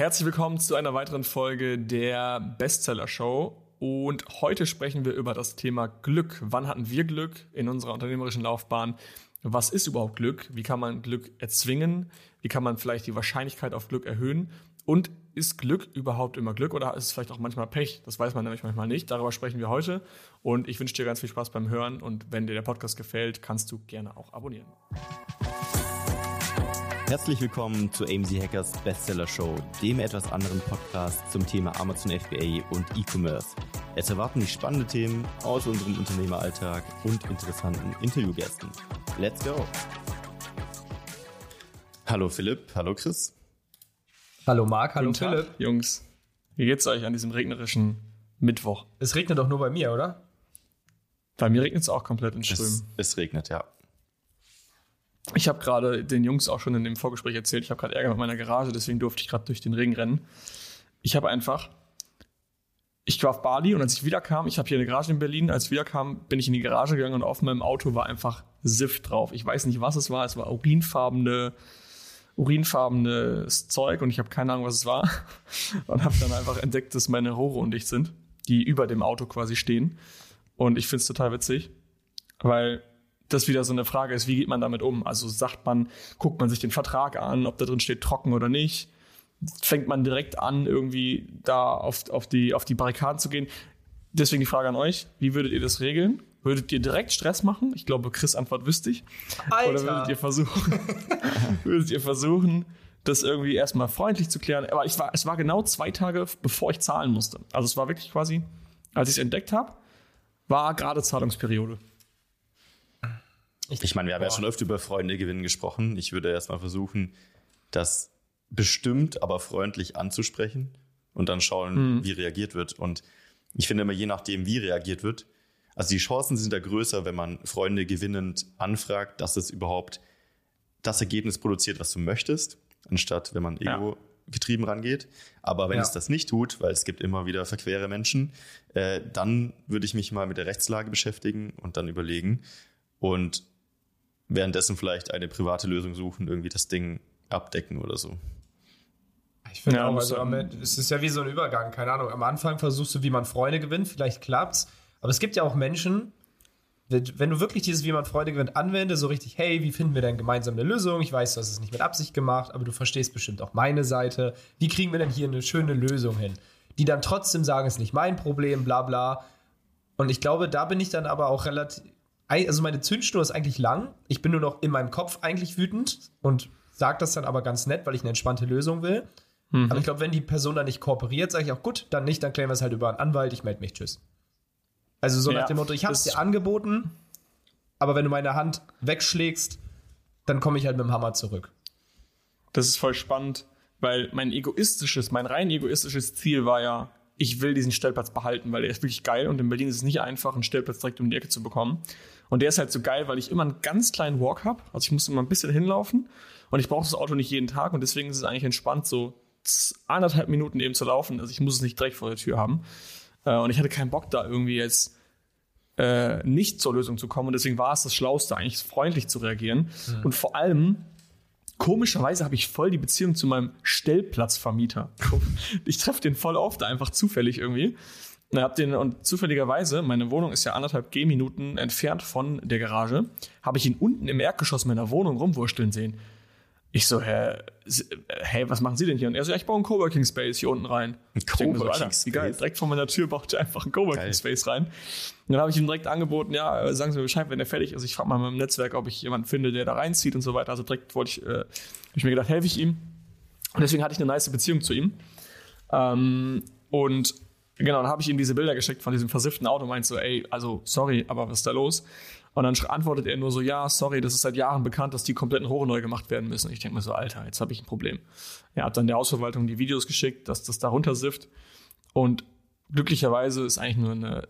Herzlich willkommen zu einer weiteren Folge der Bestseller Show. Und heute sprechen wir über das Thema Glück. Wann hatten wir Glück in unserer unternehmerischen Laufbahn? Was ist überhaupt Glück? Wie kann man Glück erzwingen? Wie kann man vielleicht die Wahrscheinlichkeit auf Glück erhöhen? Und ist Glück überhaupt immer Glück oder ist es vielleicht auch manchmal Pech? Das weiß man nämlich manchmal nicht. Darüber sprechen wir heute. Und ich wünsche dir ganz viel Spaß beim Hören. Und wenn dir der Podcast gefällt, kannst du gerne auch abonnieren. Herzlich willkommen zu AMZ Hackers Bestseller Show, dem etwas anderen Podcast zum Thema Amazon FBA und E-Commerce. Es erwarten dich spannende Themen aus unserem Unternehmeralltag und interessanten Interviewgästen. Let's go! Hallo Philipp, hallo Chris. Hallo Marc, hallo Guten Philipp. Tag, Jungs. Wie geht's euch an diesem regnerischen Mittwoch? Es regnet doch nur bei mir, oder? Bei mir regnet es auch komplett in Strömen. Es, es regnet, ja. Ich habe gerade den Jungs auch schon in dem Vorgespräch erzählt, ich habe gerade Ärger mit meiner Garage, deswegen durfte ich gerade durch den Regen rennen. Ich habe einfach, ich war auf Bali und als ich wiederkam, ich habe hier eine Garage in Berlin, als ich wiederkam, bin ich in die Garage gegangen und auf meinem Auto war einfach Sift drauf. Ich weiß nicht, was es war, es war urinfarbene, urinfarbenes Zeug und ich habe keine Ahnung, was es war. Und habe dann einfach entdeckt, dass meine Rohre undicht sind, die über dem Auto quasi stehen. Und ich finde es total witzig, weil das wieder so eine Frage ist, wie geht man damit um? Also sagt man, guckt man sich den Vertrag an, ob da drin steht trocken oder nicht? Fängt man direkt an, irgendwie da auf, auf, die, auf die Barrikaden zu gehen? Deswegen die Frage an euch, wie würdet ihr das regeln? Würdet ihr direkt Stress machen? Ich glaube, Chris Antwort wüsste ich. Alter. Oder würdet ihr versuchen, würdet ihr versuchen, das irgendwie erstmal freundlich zu klären? Aber ich war, es war genau zwei Tage, bevor ich zahlen musste. Also es war wirklich quasi, als ich es entdeckt habe, war gerade Zahlungsperiode. Ich meine, wir haben ja schon öfter über Freunde gewinnen gesprochen. Ich würde erstmal versuchen, das bestimmt, aber freundlich anzusprechen und dann schauen, mhm. wie reagiert wird. Und ich finde immer, je nachdem, wie reagiert wird, also die Chancen sind da größer, wenn man Freunde gewinnend anfragt, dass es überhaupt das Ergebnis produziert, was du möchtest, anstatt wenn man ego getrieben rangeht. Aber wenn ja. es das nicht tut, weil es gibt immer wieder verquere Menschen, äh, dann würde ich mich mal mit der Rechtslage beschäftigen und dann überlegen und währenddessen vielleicht eine private Lösung suchen, irgendwie das Ding abdecken oder so. Ich finde ja, auch, also am, es ist ja wie so ein Übergang, keine Ahnung. Am Anfang versuchst du, wie man Freunde gewinnt, vielleicht klappt's. Aber es gibt ja auch Menschen, wenn du wirklich dieses, wie man Freunde gewinnt, anwendest, so richtig, hey, wie finden wir denn gemeinsam eine Lösung? Ich weiß, du hast es nicht mit Absicht gemacht, aber du verstehst bestimmt auch meine Seite. Wie kriegen wir denn hier eine schöne Lösung hin? Die dann trotzdem sagen, es ist nicht mein Problem, bla bla. Und ich glaube, da bin ich dann aber auch relativ, also meine Zündschnur ist eigentlich lang. Ich bin nur noch in meinem Kopf eigentlich wütend und sage das dann aber ganz nett, weil ich eine entspannte Lösung will. Mhm. Aber ich glaube, wenn die Person dann nicht kooperiert, sage ich auch gut, dann nicht, dann klären wir es halt über einen Anwalt, ich melde mich, tschüss. Also so ja, nach dem Motto, ich habe es dir angeboten, aber wenn du meine Hand wegschlägst, dann komme ich halt mit dem Hammer zurück. Das ist voll spannend, weil mein egoistisches, mein rein egoistisches Ziel war ja, ich will diesen Stellplatz behalten, weil der ist wirklich geil und in Berlin ist es nicht einfach, einen Stellplatz direkt um die Ecke zu bekommen. Und der ist halt so geil, weil ich immer einen ganz kleinen Walk habe. Also ich muss immer ein bisschen hinlaufen und ich brauche das Auto nicht jeden Tag und deswegen ist es eigentlich entspannt, so anderthalb Minuten eben zu laufen. Also ich muss es nicht direkt vor der Tür haben. Äh, und ich hatte keinen Bock da irgendwie jetzt äh, nicht zur Lösung zu kommen. Und deswegen war es das Schlauste, eigentlich freundlich zu reagieren. Mhm. Und vor allem Komischerweise habe ich voll die Beziehung zu meinem Stellplatzvermieter. Ich treffe den voll oft, einfach zufällig irgendwie. Und, hab den, und zufälligerweise, meine Wohnung ist ja anderthalb Gehminuten entfernt von der Garage, habe ich ihn unten im Erdgeschoss meiner Wohnung rumwursteln sehen. Ich so, hä, hey, was machen Sie denn hier? Und er so, ja, ich baue einen Coworking Space hier unten rein. Ein Coworking Space? Geil, direkt vor meiner Tür baut er einfach einen Coworking geil. Space rein. Und dann habe ich ihm direkt angeboten, ja, sagen Sie mir Bescheid, wenn er fertig ist. Ich frage mal in meinem Netzwerk, ob ich jemanden finde, der da reinzieht und so weiter. Also direkt wollte ich, äh, hab ich mir gedacht, helfe ich ihm. Und deswegen hatte ich eine nice Beziehung zu ihm. Ähm, und genau, dann habe ich ihm diese Bilder geschickt von diesem versifften Auto und meinte so, ey, also sorry, aber was ist da los? Und dann antwortet er nur so, ja, sorry, das ist seit Jahren bekannt, dass die kompletten Rohre neu gemacht werden müssen. Ich denke mir so, Alter, jetzt habe ich ein Problem. Er hat dann der Hausverwaltung die Videos geschickt, dass das da runtersifft. Und glücklicherweise ist eigentlich nur eine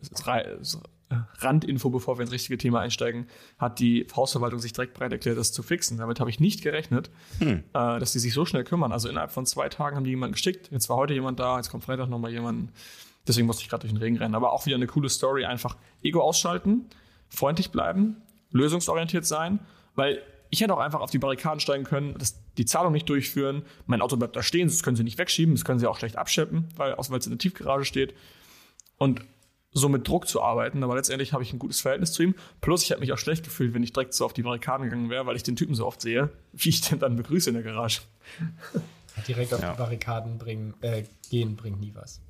Randinfo, bevor wir ins richtige Thema einsteigen, hat die Hausverwaltung sich direkt bereit erklärt, das zu fixen. Damit habe ich nicht gerechnet, hm. Äh, dass die sich so schnell kümmern. Also innerhalb von zwei Tagen haben die jemanden geschickt. Jetzt war heute jemand da, jetzt kommt Freitag nochmal jemand. Deswegen musste ich gerade durch den Regen rennen. Aber auch wieder eine coole Story. Einfach Ego ausschalten freundlich bleiben, lösungsorientiert sein, weil ich hätte auch einfach auf die Barrikaden steigen können. Das, die Zahlung nicht durchführen, mein Auto bleibt da stehen, das können sie nicht wegschieben, das können sie auch schlecht abschleppen, weil, es in der Tiefgarage steht. Und so mit Druck zu arbeiten, aber letztendlich habe ich ein gutes Verhältnis zu ihm. Plus, ich habe mich auch schlecht gefühlt, wenn ich direkt so auf die Barrikaden gegangen wäre, weil ich den Typen so oft sehe, wie ich den dann begrüße in der Garage. Direkt auf ja. die Barrikaden bringen, äh, gehen bringt nie was.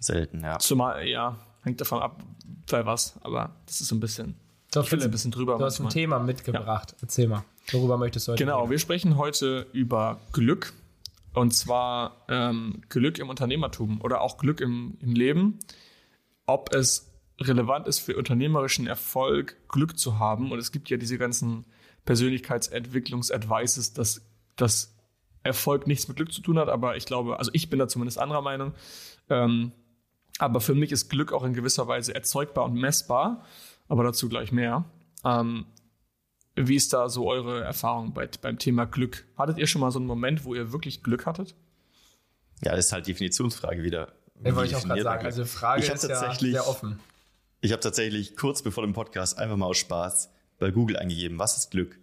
Selten, ja. Zumal, ja, hängt davon ab, bei was, aber das ist so ein bisschen. Doch, ich will ein bisschen drüber. Du hast ein Thema mitgebracht. Ja. Erzähl mal. Worüber möchtest du heute Genau, reden? wir sprechen heute über Glück. Und zwar ähm, Glück im Unternehmertum oder auch Glück im, im Leben. Ob es relevant ist für unternehmerischen Erfolg, Glück zu haben. Und es gibt ja diese ganzen Persönlichkeitsentwicklungs-Advices, dass, dass Erfolg nichts mit Glück zu tun hat. Aber ich glaube, also ich bin da zumindest anderer Meinung. Ähm, aber für mich ist Glück auch in gewisser Weise erzeugbar und messbar. Aber dazu gleich mehr. Ähm, wie ist da so eure Erfahrung bei, beim Thema Glück? Hattet ihr schon mal so einen Moment, wo ihr wirklich Glück hattet? Ja, das ist halt Definitionsfrage wieder. Ja, wollte ich auch gerade sagen. Also Frage ich ist ja sehr offen. Ich habe tatsächlich kurz bevor dem Podcast einfach mal aus Spaß bei Google eingegeben, was ist Glück?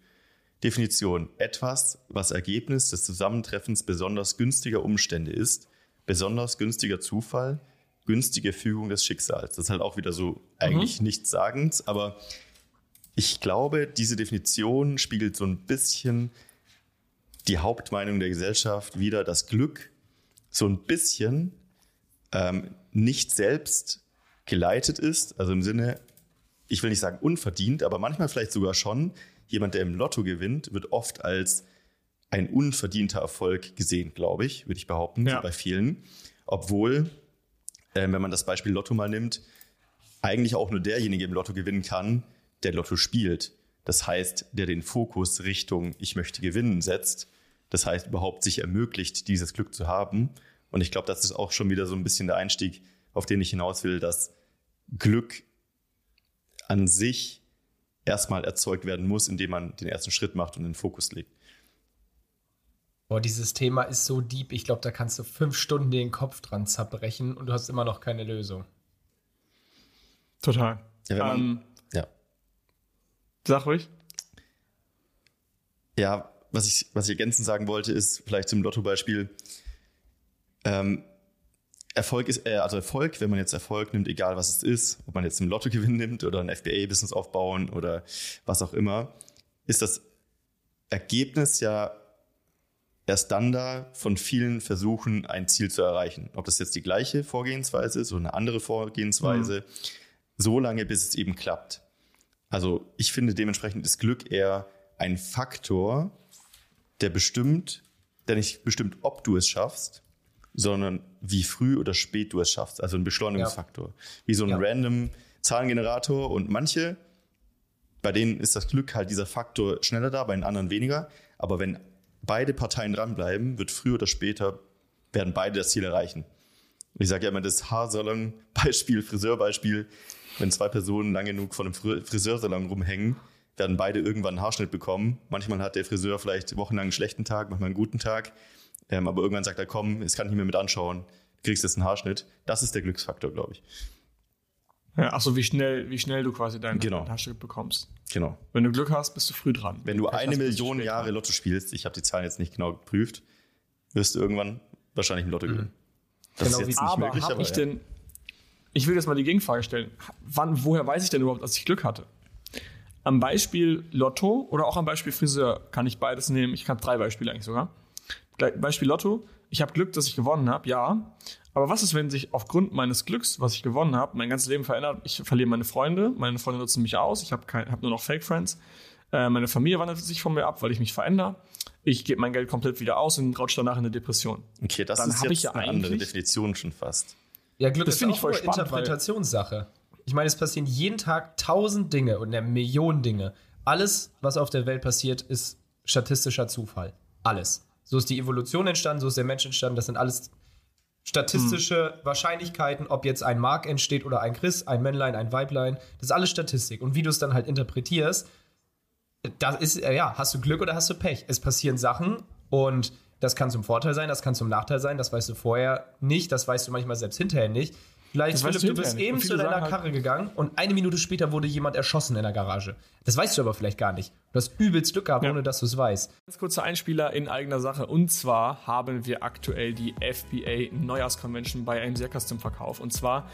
Definition. Etwas, was Ergebnis des Zusammentreffens besonders günstiger Umstände ist, besonders günstiger Zufall, günstige Fügung des Schicksals. Das ist halt auch wieder so eigentlich mhm. nichts sagend, aber ich glaube, diese Definition spiegelt so ein bisschen die Hauptmeinung der Gesellschaft wider, dass Glück so ein bisschen ähm, nicht selbst geleitet ist, also im Sinne, ich will nicht sagen unverdient, aber manchmal vielleicht sogar schon. Jemand, der im Lotto gewinnt, wird oft als ein unverdienter Erfolg gesehen, glaube ich, würde ich behaupten, ja. bei vielen. Obwohl, äh, wenn man das Beispiel Lotto mal nimmt, eigentlich auch nur derjenige im Lotto gewinnen kann, der Lotto spielt. Das heißt, der den Fokus Richtung ich möchte gewinnen setzt. Das heißt, überhaupt sich ermöglicht, dieses Glück zu haben. Und ich glaube, das ist auch schon wieder so ein bisschen der Einstieg, auf den ich hinaus will, dass Glück an sich erstmal erzeugt werden muss, indem man den ersten Schritt macht und den Fokus legt. Boah, dieses Thema ist so deep. Ich glaube, da kannst du fünf Stunden den Kopf dran zerbrechen und du hast immer noch keine Lösung. Total. Ja, man, ähm, ja. Sag ruhig. Ja, was ich, was ich ergänzend sagen wollte, ist vielleicht zum Lotto-Beispiel. Ähm, Erfolg ist, äh, also Erfolg, wenn man jetzt Erfolg nimmt, egal was es ist, ob man jetzt einen Lottogewinn nimmt oder ein FBA-Business aufbauen oder was auch immer, ist das Ergebnis ja erst dann da von vielen Versuchen, ein Ziel zu erreichen. Ob das jetzt die gleiche Vorgehensweise ist oder eine andere Vorgehensweise, mhm. so lange, bis es eben klappt. Also ich finde dementsprechend ist Glück eher ein Faktor, der bestimmt, der nicht bestimmt, ob du es schaffst, sondern wie früh oder spät du es schaffst. Also ein Beschleunigungsfaktor. Ja. Wie so ein ja. random Zahlengenerator und manche, bei denen ist das Glück halt dieser Faktor schneller da, bei den anderen weniger. Aber wenn beide Parteien dranbleiben, wird früher oder später, werden beide das Ziel erreichen. Ich sage ja immer das Haarsalon-Beispiel, Friseurbeispiel. Wenn zwei Personen lang genug von einem Friseursalon rumhängen, werden beide irgendwann einen Haarschnitt bekommen. Manchmal hat der Friseur vielleicht wochenlang einen schlechten Tag, manchmal einen guten Tag. Ähm, aber irgendwann sagt er, komm, es kann ich nicht mehr mit anschauen. Kriegst jetzt einen Haarschnitt. Das ist der Glücksfaktor, glaube ich. Ja, ach so, wie schnell, wie schnell du quasi deinen genau. Haarschnitt bekommst. Genau. Wenn du Glück hast, bist du früh dran. Wenn du eine Million Jahre Lotto spielst, ich habe die Zahlen jetzt nicht genau geprüft, wirst du irgendwann wahrscheinlich im Lotto mhm. gewinnen. Das genau, ist jetzt nicht aber möglich, aber ich ja. denn, ich will jetzt mal die Gegenfrage stellen. Wann, woher weiß ich denn überhaupt, dass ich Glück hatte? Am Beispiel Lotto oder auch am Beispiel Friseur kann ich beides nehmen. Ich kann drei Beispiele eigentlich sogar. Beispiel Lotto. Ich habe Glück, dass ich gewonnen habe, ja. Aber was ist, wenn sich aufgrund meines Glücks, was ich gewonnen habe, mein ganzes Leben verändert? Ich verliere meine Freunde, meine Freunde nutzen mich aus, ich habe hab nur noch Fake Friends. Äh, meine Familie wandert sich von mir ab, weil ich mich verändere. Ich gebe mein Geld komplett wieder aus und rautsche danach in eine Depression. Okay, das Dann ist jetzt ja eine andere Definition schon fast. Ja, Glück das ist auch ich voll spannend, Interpretationssache. Ich meine, es passieren jeden Tag tausend Dinge und eine Million Dinge. Alles, was auf der Welt passiert, ist statistischer Zufall. Alles. So ist die Evolution entstanden, so ist der Mensch entstanden. Das sind alles statistische hm. Wahrscheinlichkeiten, ob jetzt ein Mark entsteht oder ein Chris, ein Männlein, ein Weiblein. Das ist alles Statistik. Und wie du es dann halt interpretierst, das ist, äh, ja, hast du Glück oder hast du Pech? Es passieren Sachen und das kann zum Vorteil sein, das kann zum Nachteil sein, das weißt du vorher nicht, das weißt du manchmal selbst hinterher nicht. Vielleicht, Philipp, du, du bist eben zu deiner halt Karre gegangen und eine Minute später wurde jemand erschossen in der Garage. Das weißt du aber vielleicht gar nicht. Du hast übelst Glück gehabt, ja. ohne dass du es weißt. Ganz kurzer Einspieler in eigener Sache. Und zwar haben wir aktuell die FBA Neujahrsconvention bei AMC Custom Verkauf. Und zwar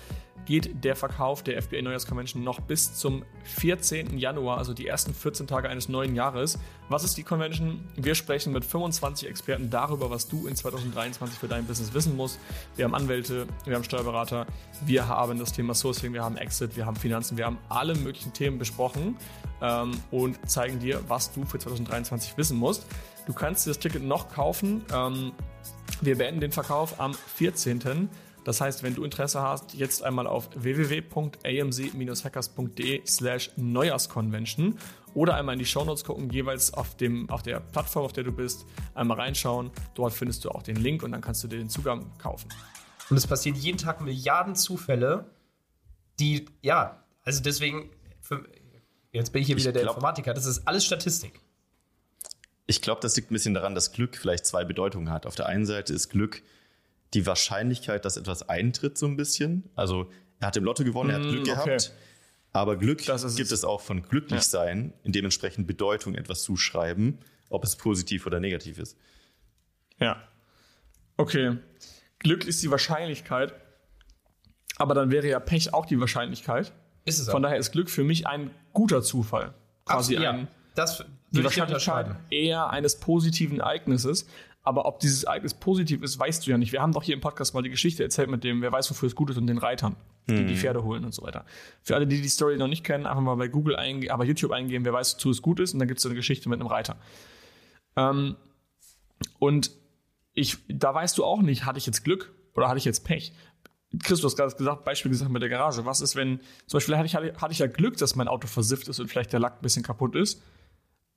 geht der Verkauf der FBA Neujahrsconvention noch bis zum 14. Januar, also die ersten 14 Tage eines neuen Jahres. Was ist die Convention? Wir sprechen mit 25 Experten darüber, was du in 2023 für dein Business wissen musst. Wir haben Anwälte, wir haben Steuerberater, wir haben das Thema Sourcing, wir haben Exit, wir haben Finanzen, wir haben alle möglichen Themen besprochen ähm, und zeigen dir, was du für 2023 wissen musst. Du kannst das Ticket noch kaufen. Ähm, wir beenden den Verkauf am 14. Das heißt, wenn du Interesse hast, jetzt einmal auf www.amc-hackers.de slash Neujahrsconvention oder einmal in die Shownotes gucken, jeweils auf, dem, auf der Plattform, auf der du bist, einmal reinschauen. Dort findest du auch den Link und dann kannst du dir den Zugang kaufen. Und es passieren jeden Tag Milliarden Zufälle, die, ja, also deswegen, für, Jetzt bin ich hier wieder ich der glaub, Informatiker. Das ist alles Statistik. Ich glaube, das liegt ein bisschen daran, dass Glück vielleicht zwei Bedeutungen hat. Auf der einen Seite ist Glück die Wahrscheinlichkeit, dass etwas eintritt, so ein bisschen. Also er hat im Lotto gewonnen, er hat Glück mm, okay. gehabt. Aber Glück gibt es auch von glücklich ja. sein, in dementsprechend Bedeutung etwas zuschreiben, ob es positiv oder negativ ist. Ja. Okay. Glück ist die Wahrscheinlichkeit, aber dann wäre ja Pech auch die Wahrscheinlichkeit. Ist es auch. Von daher ist Glück für mich ein guter Zufall. Quasi Absolut, ein, ja. Das die Wahrscheinlichkeit eher eines positiven Ereignisses. Aber ob dieses Ereignis positiv ist, weißt du ja nicht. Wir haben doch hier im Podcast mal die Geschichte erzählt mit dem, wer weiß, wofür es gut ist und den Reitern, die hm. die Pferde holen und so weiter. Für alle, die die Story noch nicht kennen, einfach mal bei Google eingehen, aber YouTube eingehen, wer weiß, wozu es gut ist und dann gibt es so eine Geschichte mit einem Reiter. Ähm, und ich, da weißt du auch nicht, hatte ich jetzt Glück oder hatte ich jetzt Pech? Chris, du hast gerade gesagt, Beispiel gesagt mit der Garage. Was ist, wenn, zum Beispiel hatte ich, hatte ich ja Glück, dass mein Auto versifft ist und vielleicht der Lack ein bisschen kaputt ist.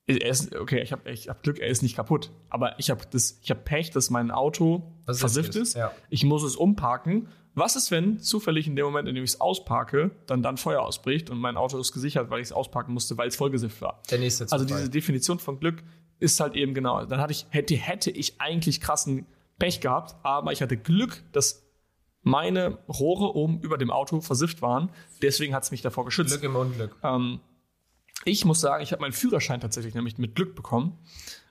Er ist okay, ich habe ich hab Glück, er ist nicht kaputt. Aber ich habe hab Pech, dass mein Auto versifft, versifft ist. Ja. Ich muss es umparken. Was ist, wenn zufällig in dem Moment, in dem ich es ausparke, dann dann Feuer ausbricht und mein Auto ist gesichert, weil ich es ausparken musste, weil es vollgesifft war? Der nächste Zufall. Also diese Definition von Glück ist halt eben genau. Dann hatte ich, hätte, hätte ich eigentlich krassen Pech gehabt, aber ich hatte Glück, dass meine Rohre oben über dem Auto versifft waren. Deswegen hat es mich davor geschützt. Glück im Unglück. Ähm, ich muss sagen, ich habe meinen Führerschein tatsächlich nämlich mit Glück bekommen.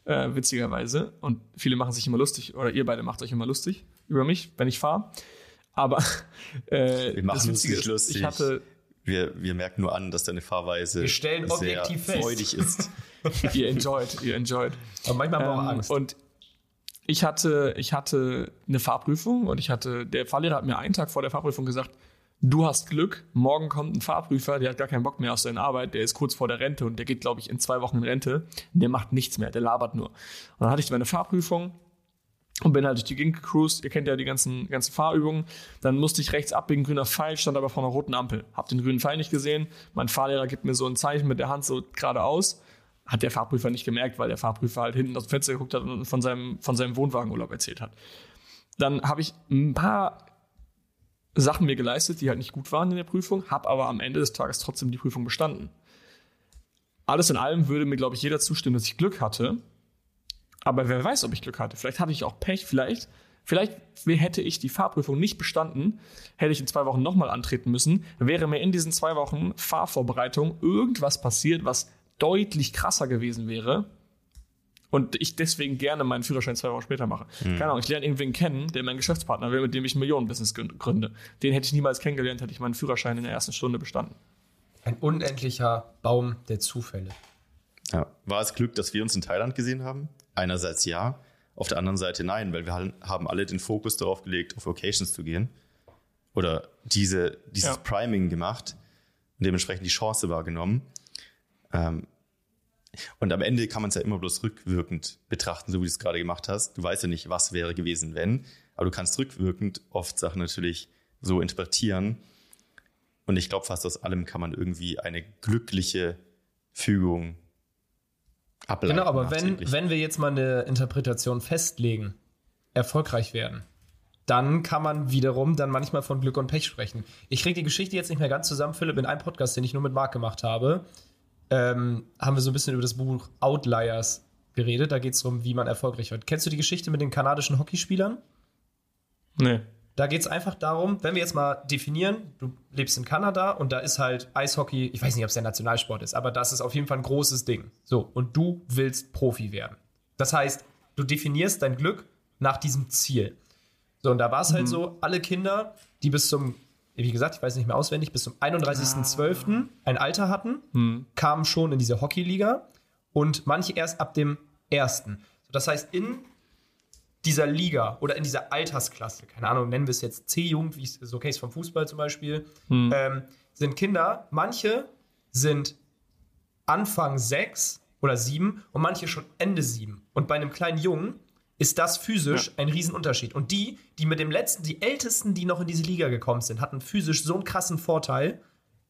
Äh, witzigerweise. Und viele machen sich immer lustig, oder ihr beide macht euch immer lustig über mich, wenn ich fahre. Aber äh, wir machen uns nicht lustig. Ich hatte, wir, wir merken nur an, dass deine Fahrweise wir stellen objektiv sehr freudig ist. ihr enjoyed, ihr enjoyed. Aber manchmal haben wir ähm, auch Angst. Und ich hatte, ich hatte eine Fahrprüfung und ich hatte, der Fahrlehrer hat mir einen Tag vor der Fahrprüfung gesagt, du hast Glück, morgen kommt ein Fahrprüfer, der hat gar keinen Bock mehr auf seine Arbeit, der ist kurz vor der Rente und der geht, glaube ich, in zwei Wochen in Rente. Der macht nichts mehr, der labert nur. Und dann hatte ich meine Fahrprüfung und bin halt durch die Gegend gecruised. Ihr kennt ja die ganzen, ganzen Fahrübungen. Dann musste ich rechts abbiegen, grüner Pfeil, stand aber vor einer roten Ampel. Hab den grünen Pfeil nicht gesehen. Mein Fahrlehrer gibt mir so ein Zeichen mit der Hand so geradeaus hat der Fahrprüfer nicht gemerkt, weil der Fahrprüfer halt hinten aus dem Fenster geguckt hat und von seinem, von seinem Wohnwagenurlaub erzählt hat. Dann habe ich ein paar Sachen mir geleistet, die halt nicht gut waren in der Prüfung, habe aber am Ende des Tages trotzdem die Prüfung bestanden. Alles in allem würde mir, glaube ich, jeder zustimmen, dass ich Glück hatte. Aber wer weiß, ob ich Glück hatte. Vielleicht hatte ich auch Pech, vielleicht, vielleicht hätte ich die Fahrprüfung nicht bestanden, hätte ich in zwei Wochen nochmal antreten müssen, wäre mir in diesen zwei Wochen Fahrvorbereitung irgendwas passiert, was deutlich krasser gewesen wäre und ich deswegen gerne meinen Führerschein zwei Wochen später mache. Mhm. Keine Ahnung, ich lerne irgendwen kennen, der mein Geschäftspartner will, mit dem ich ein Millionenbusiness gründe. Den hätte ich niemals kennengelernt, hätte ich meinen Führerschein in der ersten Stunde bestanden. Ein unendlicher Baum der Zufälle. Ja. War es Glück, dass wir uns in Thailand gesehen haben? Einerseits ja, auf der anderen Seite nein, weil wir haben alle den Fokus darauf gelegt, auf Locations zu gehen. Oder diese, dieses ja. Priming gemacht und dementsprechend die Chance wahrgenommen. Ähm, und am Ende kann man es ja immer bloß rückwirkend betrachten, so wie du es gerade gemacht hast. Du weißt ja nicht, was wäre gewesen, wenn, aber du kannst rückwirkend oft Sachen natürlich so interpretieren. Und ich glaube, fast aus allem kann man irgendwie eine glückliche Fügung ableiten. Genau, aber wenn, wenn wir jetzt mal eine Interpretation festlegen, erfolgreich werden, dann kann man wiederum dann manchmal von Glück und Pech sprechen. Ich kriege die Geschichte jetzt nicht mehr ganz zusammen, Philipp, in einem Podcast, den ich nur mit Marc gemacht habe ähm, haben wir so ein bisschen über das Buch Outliers geredet. Da geht es darum, wie man erfolgreich wird. Kennst du die Geschichte mit den kanadischen Hockeyspielern? Nee. Da geht es einfach darum, wenn wir jetzt mal definieren, du lebst in Kanada und da ist halt Eishockey, ich weiß nicht, ob es der Nationalsport ist, aber das ist auf jeden Fall ein großes Ding. So, und du willst Profi werden. Das heißt, du definierst dein Glück nach diesem Ziel. So, und da war es halt mhm. halt so, alle Kinder, die bis zum, wie gesagt, ich weiß nicht mehr auswendig, bis zum 31.12. Ah. ein Alter hatten, mhm. kamen schon in diese Hockeyliga und manche erst ab dem ersten. So, das heißt, in dieser Liga oder in dieser Altersklasse, keine Ahnung, nennen wir es jetzt C-Jugend, wie es so Case vom Fußball zum Beispiel, hm. ähm, sind Kinder, manche sind Anfang sechs oder sieben und manche schon Ende sieben. Und bei einem kleinen Jungen ist das physisch ja. ein Riesenunterschied. Und die, die mit dem letzten, die Ältesten, die noch in diese Liga gekommen sind, hatten physisch so einen krassen Vorteil,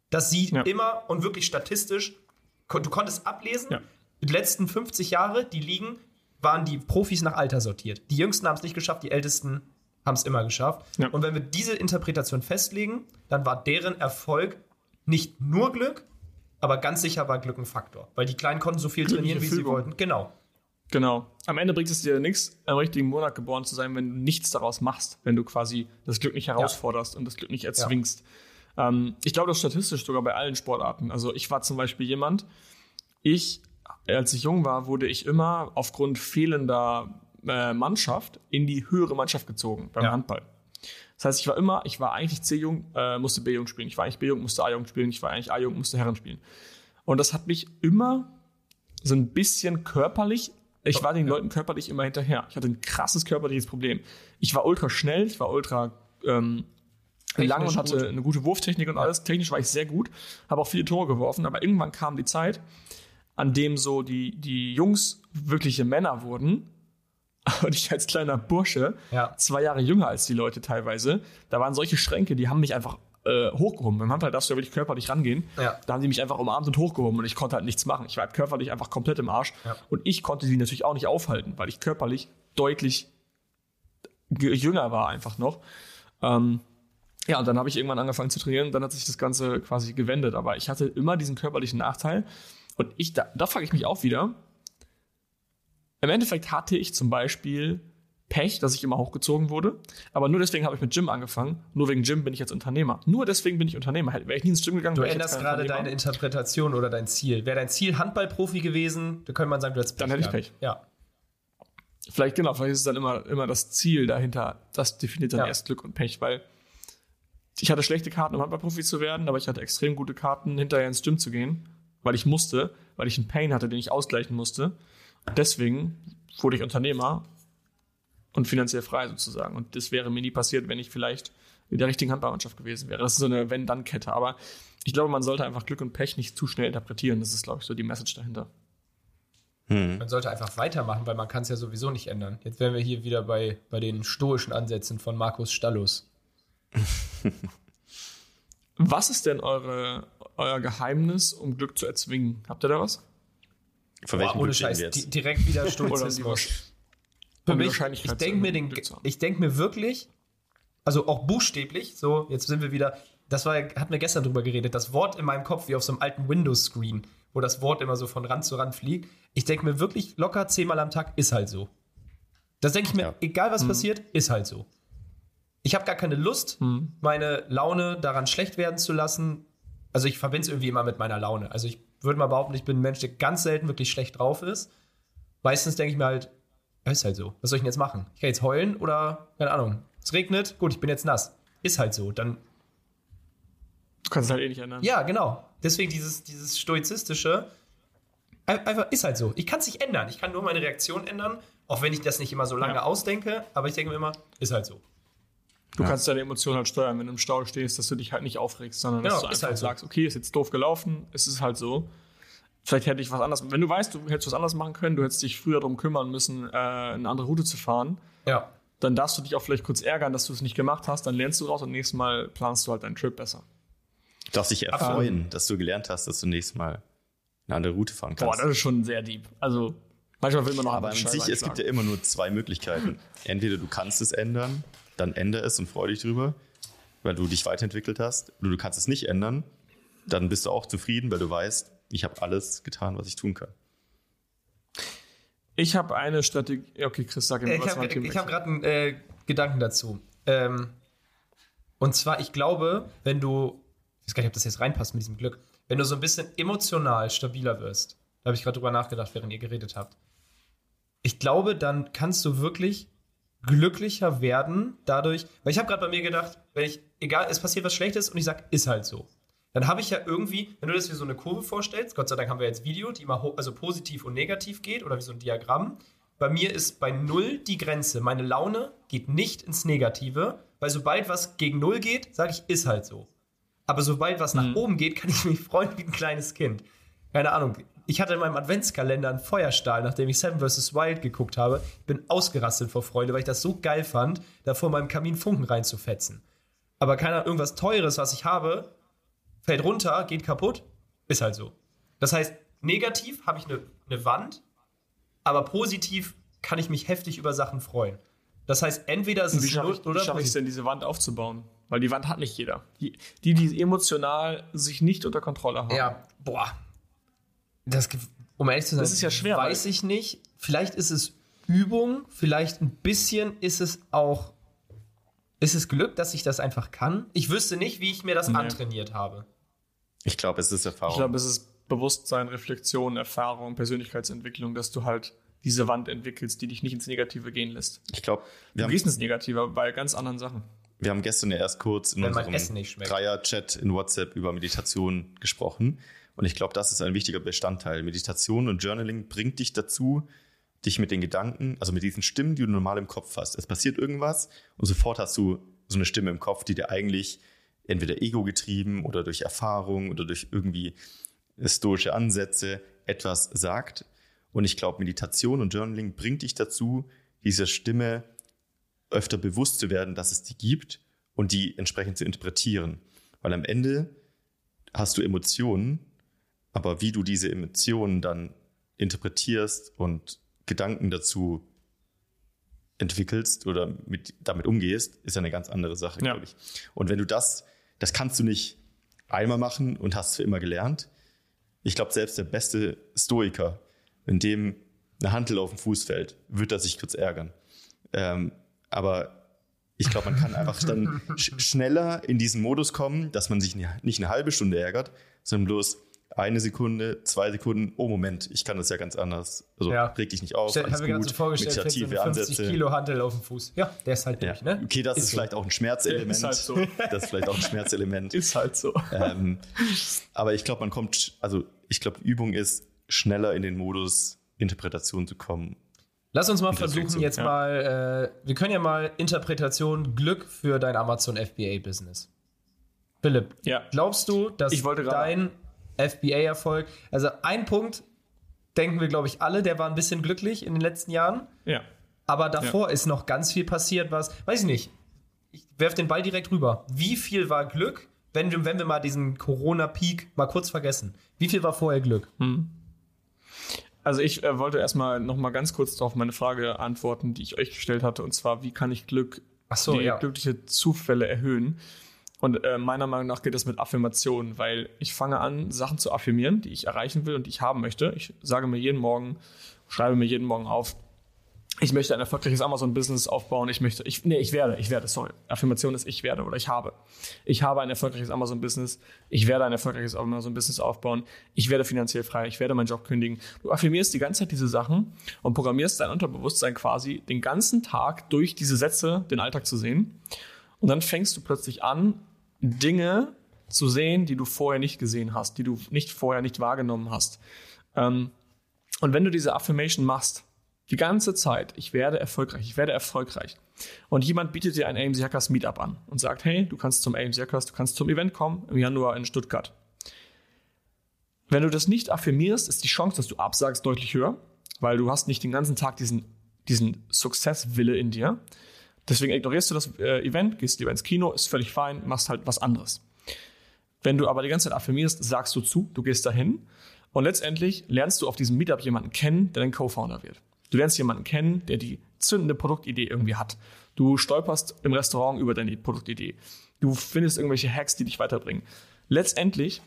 dass sie ja. immer und wirklich statistisch, du konntest ablesen, ja. die letzten 50 Jahre, die liegen waren die Profis nach Alter sortiert. Die Jüngsten haben es nicht geschafft, die Ältesten haben es immer geschafft. Und wenn wir diese Interpretation festlegen, dann war deren Erfolg nicht nur Glück, aber ganz sicher war Glück ein Faktor. Weil die Kleinen konnten so viel trainieren, wie sie wollten. Genau. Genau. Am Ende bringt es dir nichts, im richtigen Monat geboren zu sein, wenn du nichts daraus machst, wenn du quasi das Glück nicht herausforderst ja. und das Glück nicht erzwingst. Ja. Ähm, ich glaube, das ist statistisch sogar bei allen Sportarten. Also ich war zum Beispiel jemand, ich als ich jung war, wurde ich immer aufgrund fehlender äh, Mannschaft in die höhere Mannschaft gezogen beim ja. Handball. Das heißt, ich war immer, ich war eigentlich C-Jung, äh, musste B-Jung spielen. Ich war eigentlich B-Jung, musste A-Jung spielen. Ich war eigentlich A-Jung, musste Herren spielen. Und das hat mich immer so ein bisschen körperlich, ich war den Leuten körperlich immer hinterher. Ich hatte ein krasses körperliches Problem. Ich war ultra schnell, ich war ultra ähm, lang und hatte gut. eine gute Wurftechnik und alles. Technisch war ich sehr gut, habe auch viele Tore geworfen, aber irgendwann kam die Zeit, an dem so die, die Jungs wirkliche Männer wurden. Und ich als kleiner Bursche, ja. zwei Jahre jünger als die Leute teilweise, da waren solche Schränke, die haben mich einfach äh, hochgehoben. Beim Handball darfst du ja wirklich körperlich rangehen. Ja. Da haben die mich einfach umarmt und hochgehoben und ich konnte halt nichts machen. Ich war halt körperlich einfach komplett im Arsch. Ja. Und ich konnte sie natürlich auch nicht aufhalten, weil ich körperlich deutlich jünger war einfach noch. Ähm, ja, und dann habe ich irgendwann angefangen zu trainieren, dann hat sich das Ganze quasi gewendet. Aber ich hatte immer diesen körperlichen Nachteil, und ich, da, da frage ich mich auch wieder. Im Endeffekt hatte ich zum Beispiel Pech, dass ich immer hochgezogen wurde. Aber nur deswegen habe ich mit Gym angefangen. Nur wegen Gym bin ich jetzt Unternehmer. Nur deswegen bin ich Unternehmer. Wäre ich nie ins Gym gegangen, Du änderst gerade deine Interpretation oder dein Ziel. Wäre dein Ziel Handballprofi gewesen, dann könnte man sagen, du hättest Pech. Dann hätte ich Pech. Ja. Vielleicht, genau, vielleicht ist es dann immer, immer das Ziel dahinter. Das definiert dann ja. erst Glück und Pech, weil ich hatte schlechte Karten, um Handballprofi zu werden, aber ich hatte extrem gute Karten, hinterher ins Gym zu gehen weil ich musste, weil ich einen Pain hatte, den ich ausgleichen musste. Deswegen wurde ich Unternehmer und finanziell frei sozusagen. Und das wäre mir nie passiert, wenn ich vielleicht in der richtigen Handballmannschaft gewesen wäre. Das ist so eine Wenn-Dann-Kette. Aber ich glaube, man sollte einfach Glück und Pech nicht zu schnell interpretieren. Das ist, glaube ich, so die Message dahinter. Hm. Man sollte einfach weitermachen, weil man kann es ja sowieso nicht ändern. Jetzt wären wir hier wieder bei, bei den stoischen Ansätzen von Markus Stallus. Was ist denn eure, euer Geheimnis, um Glück zu erzwingen? Habt ihr da was? Von welchem Boah, ohne Scheiß, di direkt wieder Stoizismus. Für mich, ich denke mir, den, ich denk mir wirklich, also auch buchstäblich, so, jetzt sind wir wieder, das war, hatten wir gestern drüber geredet, das Wort in meinem Kopf wie auf so einem alten Windows-Screen, wo das Wort immer so von Rand zu Rand fliegt. Ich denke mir wirklich locker zehnmal am Tag, ist halt so. Das denke ich mir, ja. egal was mhm. passiert, ist halt so. Ich habe gar keine Lust, hm. meine Laune daran schlecht werden zu lassen. Also ich verbinde es irgendwie immer mit meiner Laune. Also ich würde mal behaupten, ich bin ein Mensch, der ganz selten wirklich schlecht drauf ist. Meistens denke ich mir halt, ist halt so. Was soll ich denn jetzt machen? Ich kann jetzt heulen oder, keine Ahnung, es regnet, gut, ich bin jetzt nass. Ist halt so. Dann. Du kannst es halt eh nicht ändern. Ja, genau. Deswegen dieses, dieses stoizistische, einfach ist halt so. Ich kann es nicht ändern. Ich kann nur meine Reaktion ändern, auch wenn ich das nicht immer so lange ja. ausdenke. Aber ich denke mir immer, ist halt so. Du ja. kannst deine Emotionen halt steuern, wenn du im Stau stehst, dass du dich halt nicht aufregst, sondern genau, dass du einfach halt sagst, so. okay, ist jetzt doof gelaufen, es ist halt so. Vielleicht hätte ich was anderes. Wenn du weißt, du hättest was anderes machen können, du hättest dich früher darum kümmern müssen, äh, eine andere Route zu fahren. Ja. Dann darfst du dich auch vielleicht kurz ärgern, dass du es nicht gemacht hast. Dann lernst du raus und nächstes Mal planst du halt deinen Trip besser. Du darfst dich erfreuen, um, dass du gelernt hast, dass du nächstes Mal eine andere Route fahren kannst. Boah, das ist schon sehr deep. Also manchmal will man noch. Aber an sich, es gibt ja immer nur zwei Möglichkeiten. Entweder du kannst es ändern dann ändere es und freue dich drüber, weil du dich weiterentwickelt hast. Du, du kannst es nicht ändern, dann bist du auch zufrieden, weil du weißt, ich habe alles getan, was ich tun kann. Ich habe eine Strategie. Okay, Chris, sag mir, was Ich habe hab gerade einen äh, Gedanken dazu. Ähm, Und zwar, ich glaube, wenn du, ich weiß gar nicht, ob das jetzt reinpasst mit diesem Glück, wenn du so ein bisschen emotional stabiler wirst, da habe ich gerade drüber nachgedacht, während ihr geredet habt. Ich glaube, dann kannst du wirklich glücklicher werden dadurch, weil ich habe gerade bei mir gedacht, wenn ich, egal, es passiert was Schlechtes und ich sage, ist halt so. Dann habe ich ja irgendwie, wenn du das wie so eine Kurve vorstellst, Gott sei Dank haben wir jetzt Video, die immer also positiv und negativ geht oder wie so ein Diagramm. Bei mir ist bei Null die Grenze. Meine Laune geht nicht ins Negative, weil sobald was gegen Null geht, sage ich, ist halt so. Aber sobald was nach mhm. oben geht, kann ich mich freuen wie ein kleines Kind. Keine Ahnung. Ich hatte in meinem Adventskalender einen Feuerstahl, nachdem ich Seven vs. Wild geguckt habe. Ich bin ausgerastet vor Freude, weil ich das so geil fand, da vor meinem Kamin Funken reinzufetzen. Aber keiner irgendwas Teures, was ich habe, fällt runter, geht kaputt, ist halt so. Das heißt, negativ habe ich eine ne Wand, aber positiv kann ich mich heftig über Sachen freuen. Das heißt, entweder ist es wie schaffe ich, oder wie schaffe ich es denn, diese Wand aufzubauen? Weil die Wand hat nicht jeder. Die, die, die emotional sich nicht unter Kontrolle haben. Ja, boah. Das, um ehrlich zu sein, das ist ja schwer. Weiß ich nicht. Vielleicht ist es Übung, vielleicht ein bisschen ist es auch. Ist es Glück, dass ich das einfach kann? Ich wüsste nicht, wie ich mir das nee. antrainiert habe. Ich glaube, es ist Erfahrung. Ich glaube, es ist Bewusstsein, Reflexion, Erfahrung, Persönlichkeitsentwicklung, dass du halt diese Wand entwickelst, die dich nicht ins Negative gehen lässt. Ich glaube, wir du gehst ins Negative bei ganz anderen Sachen. Wir haben gestern ja erst kurz in Wenn unserem Dreier-Chat in WhatsApp über Meditation gesprochen. Und ich glaube, das ist ein wichtiger Bestandteil. Meditation und Journaling bringt dich dazu, dich mit den Gedanken, also mit diesen Stimmen, die du normal im Kopf hast. Es passiert irgendwas und sofort hast du so eine Stimme im Kopf, die dir eigentlich entweder ego getrieben oder durch Erfahrung oder durch irgendwie stoische Ansätze etwas sagt. Und ich glaube, Meditation und Journaling bringt dich dazu, dieser Stimme öfter bewusst zu werden, dass es die gibt und die entsprechend zu interpretieren. Weil am Ende hast du Emotionen, aber wie du diese Emotionen dann interpretierst und Gedanken dazu entwickelst oder mit, damit umgehst, ist ja eine ganz andere Sache, ja. glaube ich. Und wenn du das, das kannst du nicht einmal machen und hast für immer gelernt. Ich glaube, selbst der beste Stoiker, wenn dem eine Handel auf den Fuß fällt, wird er sich kurz ärgern. Ähm, aber ich glaube, man kann einfach dann sch schneller in diesen Modus kommen, dass man sich nicht eine halbe Stunde ärgert, sondern bloß eine Sekunde, zwei Sekunden, oh Moment, ich kann das ja ganz anders. Also ja. reg dich nicht auf. Ich habe mir gerade so vorgestellt, Meditative so 50 Ansätze. Kilo Handel auf dem Fuß. Ja, der ist halt ja. durch, ne? Okay, das ist, ist vielleicht so. auch ein Schmerzelement. Ist halt so. Das ist vielleicht auch ein Schmerzelement. ist halt so. Ähm, aber ich glaube, man kommt, also ich glaube, Übung ist, schneller in den Modus Interpretation zu kommen. Lass uns mal versuchen, jetzt ja. mal, äh, wir können ja mal Interpretation Glück für dein Amazon FBA-Business. Philipp, ja. glaubst du, dass dein FBA-Erfolg. Also ein Punkt, denken wir, glaube ich, alle, der war ein bisschen glücklich in den letzten Jahren. Ja. Aber davor ja. ist noch ganz viel passiert, was, weiß ich nicht. Ich werfe den Ball direkt rüber. Wie viel war Glück, wenn, wenn wir mal diesen Corona-Peak mal kurz vergessen? Wie viel war vorher Glück? Hm. Also ich äh, wollte erstmal noch mal ganz kurz darauf meine Frage antworten, die ich euch gestellt hatte, und zwar, wie kann ich Glück, so, die ja. glückliche Zufälle erhöhen? Und äh, meiner Meinung nach geht das mit Affirmationen, weil ich fange an, Sachen zu affirmieren, die ich erreichen will und die ich haben möchte. Ich sage mir jeden Morgen, schreibe mir jeden Morgen auf, ich möchte ein erfolgreiches Amazon-Business aufbauen. Ich möchte, ich, nee, ich werde, ich werde, sorry. Affirmation ist ich werde oder ich habe. Ich habe ein erfolgreiches Amazon-Business. Ich werde ein erfolgreiches Amazon-Business aufbauen. Ich werde finanziell frei. Ich werde meinen Job kündigen. Du affirmierst die ganze Zeit diese Sachen und programmierst dein Unterbewusstsein quasi den ganzen Tag durch diese Sätze den Alltag zu sehen. Und dann fängst du plötzlich an, Dinge zu sehen, die du vorher nicht gesehen hast, die du nicht vorher nicht wahrgenommen hast. Ähm, und wenn du diese Affirmation machst, die ganze Zeit, ich werde erfolgreich, ich werde erfolgreich. Und jemand bietet dir ein AMC Hackers Meetup an und sagt, hey, du kannst zum AMC Hackers, du kannst zum Event kommen im Januar in Stuttgart. Wenn du das nicht affirmierst, ist die Chance, dass du absagst, deutlich höher, weil du hast nicht den ganzen Tag diesen, diesen Success-Wille in dir. Deswegen ignorierst du das äh, Event, gehst lieber ins Kino, ist völlig fein, machst halt was anderes. Wenn du aber die ganze Zeit affirmierst, sagst du zu, du gehst dahin und letztendlich lernst du auf diesem Meetup jemanden kennen, der dein Co-Founder wird. Du lernst jemanden kennen, der die zündende Produktidee irgendwie hat. Du stolperst im Restaurant über deine Produktidee. Du findest irgendwelche Hacks, die dich weiterbringen. Letztendlich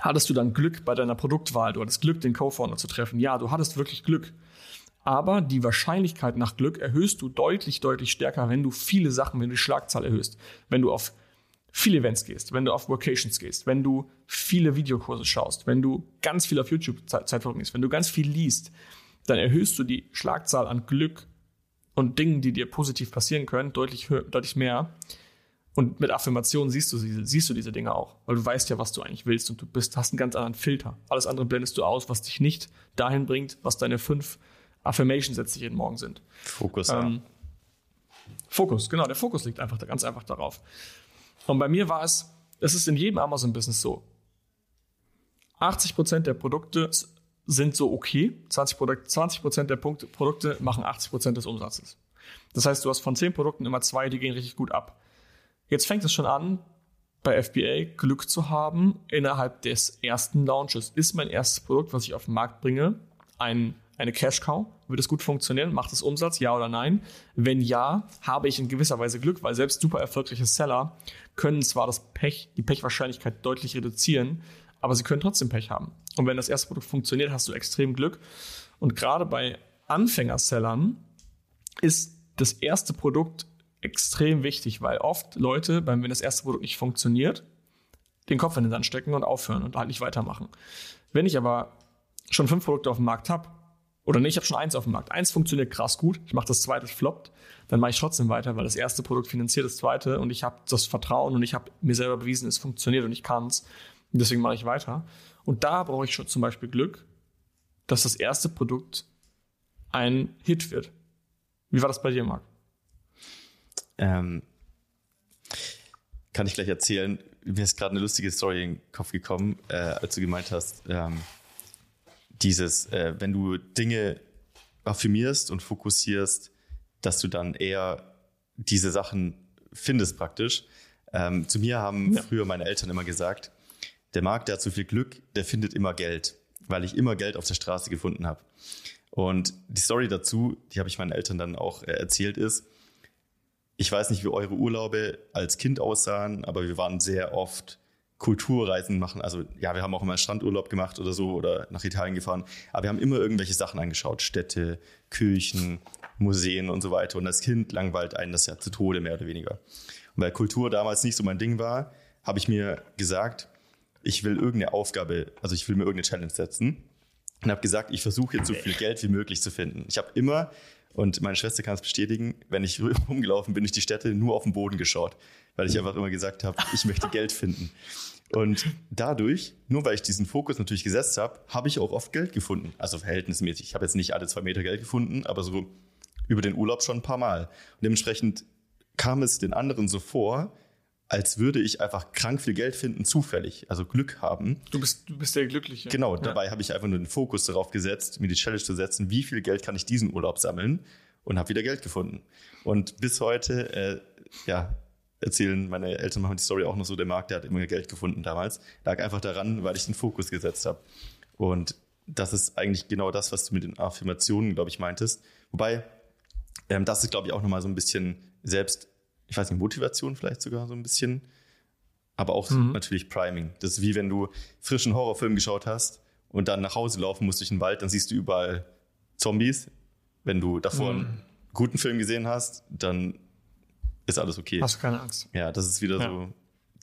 hattest du dann Glück bei deiner Produktwahl. Du hattest Glück, den Co-Founder zu treffen. Ja, du hattest wirklich Glück. Aber die Wahrscheinlichkeit nach Glück erhöhst du deutlich, deutlich stärker, wenn du viele Sachen, wenn du die Schlagzahl erhöhst. Wenn du auf viele Events gehst, wenn du auf Vocations gehst, wenn du viele Videokurse schaust, wenn du ganz viel auf YouTube Zeit verbringst, wenn du ganz viel liest, dann erhöhst du die Schlagzahl an Glück und Dingen, die dir positiv passieren können, deutlich, deutlich mehr. Und mit Affirmationen siehst du, siehst du diese Dinge auch, weil du weißt ja, was du eigentlich willst und du bist, hast einen ganz anderen Filter. Alles andere blendest du aus, was dich nicht dahin bringt, was deine fünf Affirmation-Sätze jeden Morgen sind. Fokus. Ähm, Fokus, genau, der Fokus liegt einfach ganz einfach darauf. Und bei mir war es, es ist in jedem Amazon-Business so. 80% der Produkte sind so okay. 20%, Produkt, 20 der Punkte, Produkte machen 80% des Umsatzes. Das heißt, du hast von 10 Produkten immer zwei, die gehen richtig gut ab. Jetzt fängt es schon an, bei FBA Glück zu haben innerhalb des ersten Launches. Ist mein erstes Produkt, was ich auf den Markt bringe, ein, eine Cash Cow? Wird es gut funktionieren? Macht es Umsatz? Ja oder nein? Wenn ja, habe ich in gewisser Weise Glück, weil selbst super erfolgreiche Seller können zwar das Pech, die Pechwahrscheinlichkeit deutlich reduzieren, aber sie können trotzdem Pech haben. Und wenn das erste Produkt funktioniert, hast du extrem Glück. Und gerade bei Anfängersellern ist das erste Produkt extrem wichtig, weil oft Leute, wenn das erste Produkt nicht funktioniert, den Kopf in den Sand stecken und aufhören und halt nicht weitermachen. Wenn ich aber schon fünf Produkte auf dem Markt habe, oder nee, ich habe schon eins auf dem Markt, eins funktioniert krass gut, ich mache das zweite floppt, dann mache ich trotzdem weiter, weil das erste Produkt finanziert das zweite und ich habe das Vertrauen und ich habe mir selber bewiesen, es funktioniert und ich kann es. Deswegen mache ich weiter. Und da brauche ich schon zum Beispiel Glück, dass das erste Produkt ein Hit wird. Wie war das bei dir, Marc? Ähm, kann ich gleich erzählen. Mir ist gerade eine lustige Story in den Kopf gekommen, äh, als du gemeint hast, ähm, dieses, äh, wenn du Dinge affirmierst und fokussierst, dass du dann eher diese Sachen findest praktisch. Ähm, zu mir haben ja. früher meine Eltern immer gesagt, der Markt, der hat so viel Glück, der findet immer Geld, weil ich immer Geld auf der Straße gefunden habe. Und die Story dazu, die habe ich meinen Eltern dann auch äh, erzählt, ist, ich weiß nicht, wie eure Urlaube als Kind aussahen, aber wir waren sehr oft Kulturreisen machen. Also ja, wir haben auch immer Strandurlaub gemacht oder so oder nach Italien gefahren. Aber wir haben immer irgendwelche Sachen angeschaut. Städte, Kirchen, Museen und so weiter. Und als Kind langweilt einen das ja zu Tode, mehr oder weniger. Und weil Kultur damals nicht so mein Ding war, habe ich mir gesagt, ich will irgendeine Aufgabe, also ich will mir irgendeine Challenge setzen. Und habe gesagt, ich versuche jetzt so viel Geld wie möglich zu finden. Ich habe immer und meine Schwester kann es bestätigen, wenn ich rumgelaufen bin durch die Städte, nur auf den Boden geschaut, weil ich einfach immer gesagt habe, ich möchte Geld finden. Und dadurch, nur weil ich diesen Fokus natürlich gesetzt habe, habe ich auch oft Geld gefunden. Also verhältnismäßig. Ich habe jetzt nicht alle zwei Meter Geld gefunden, aber so über den Urlaub schon ein paar Mal. Und dementsprechend kam es den anderen so vor, als würde ich einfach krank viel Geld finden, zufällig, also Glück haben. Du bist, du bist der Glückliche. Genau, ja. dabei habe ich einfach nur den Fokus darauf gesetzt, mir die Challenge zu setzen, wie viel Geld kann ich diesen Urlaub sammeln und habe wieder Geld gefunden. Und bis heute, äh, ja, erzählen meine Eltern machen die Story auch noch so, der Markt, der hat immer Geld gefunden damals. Lag einfach daran, weil ich den Fokus gesetzt habe. Und das ist eigentlich genau das, was du mit den Affirmationen, glaube ich, meintest. Wobei, ähm, das ist, glaube ich, auch nochmal so ein bisschen selbst ich weiß nicht, Motivation vielleicht sogar so ein bisschen. Aber auch mhm. natürlich Priming. Das ist wie wenn du frischen Horrorfilm geschaut hast und dann nach Hause laufen musst durch den Wald, dann siehst du überall Zombies. Wenn du davor mhm. einen guten Film gesehen hast, dann ist alles okay. Hast du keine Angst. Ja, das ist wieder ja. so,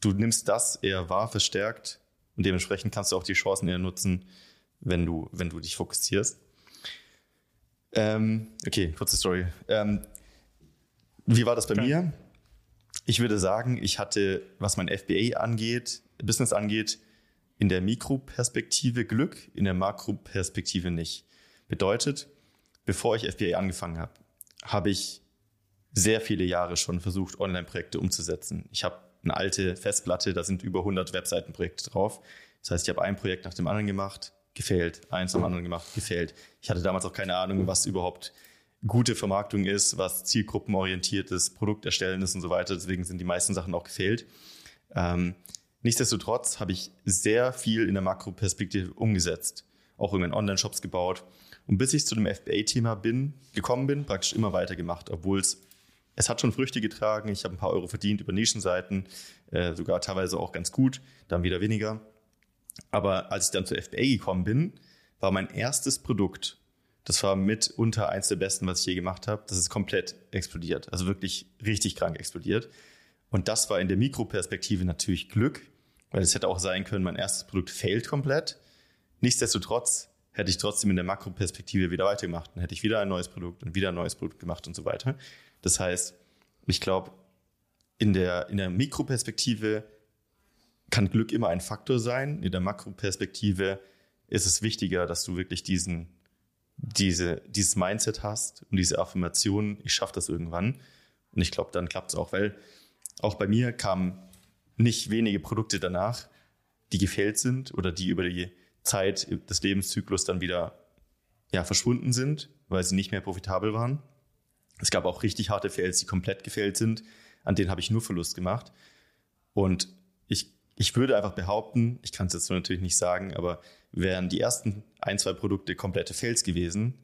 du nimmst das eher wahr, verstärkt und dementsprechend kannst du auch die Chancen eher nutzen, wenn du, wenn du dich fokussierst. Ähm, okay, kurze Story. Ähm, wie war das bei okay. mir? Ich würde sagen, ich hatte, was mein FBA angeht, Business angeht, in der Mikroperspektive Glück, in der Makroperspektive nicht. Bedeutet, bevor ich FBA angefangen habe, habe ich sehr viele Jahre schon versucht, Online-Projekte umzusetzen. Ich habe eine alte Festplatte, da sind über 100 Webseitenprojekte drauf. Das heißt, ich habe ein Projekt nach dem anderen gemacht, gefehlt, eins nach dem anderen gemacht, gefehlt. Ich hatte damals auch keine Ahnung, was überhaupt gute Vermarktung ist, was zielgruppenorientiertes Produkt erstellen ist und so weiter. Deswegen sind die meisten Sachen auch gefehlt. Ähm, nichtsdestotrotz habe ich sehr viel in der Makroperspektive umgesetzt, auch in meinen Online-Shops gebaut. Und bis ich zu dem FBA-Thema bin, gekommen bin, praktisch immer weiter gemacht, obwohl es es hat schon Früchte getragen. Ich habe ein paar Euro verdient über Nischenseiten, äh, sogar teilweise auch ganz gut, dann wieder weniger. Aber als ich dann zu FBA gekommen bin, war mein erstes Produkt das war mitunter eins der besten, was ich je gemacht habe. Das ist komplett explodiert. Also wirklich richtig krank explodiert. Und das war in der Mikroperspektive natürlich Glück, weil es hätte auch sein können, mein erstes Produkt failt komplett. Nichtsdestotrotz hätte ich trotzdem in der Makroperspektive wieder weitergemacht. Dann hätte ich wieder ein neues Produkt und wieder ein neues Produkt gemacht und so weiter. Das heißt, ich glaube, in der, in der Mikroperspektive kann Glück immer ein Faktor sein. In der Makroperspektive ist es wichtiger, dass du wirklich diesen, diese, dieses Mindset hast und diese Affirmation, ich schaffe das irgendwann. Und ich glaube, dann klappt es auch, weil auch bei mir kamen nicht wenige Produkte danach, die gefehlt sind oder die über die Zeit des Lebenszyklus dann wieder ja, verschwunden sind, weil sie nicht mehr profitabel waren. Es gab auch richtig harte Fails, die komplett gefailt sind. An denen habe ich nur Verlust gemacht. Und ich, ich würde einfach behaupten, ich kann es jetzt natürlich nicht sagen, aber wären die ersten ein, zwei Produkte komplette Fails gewesen,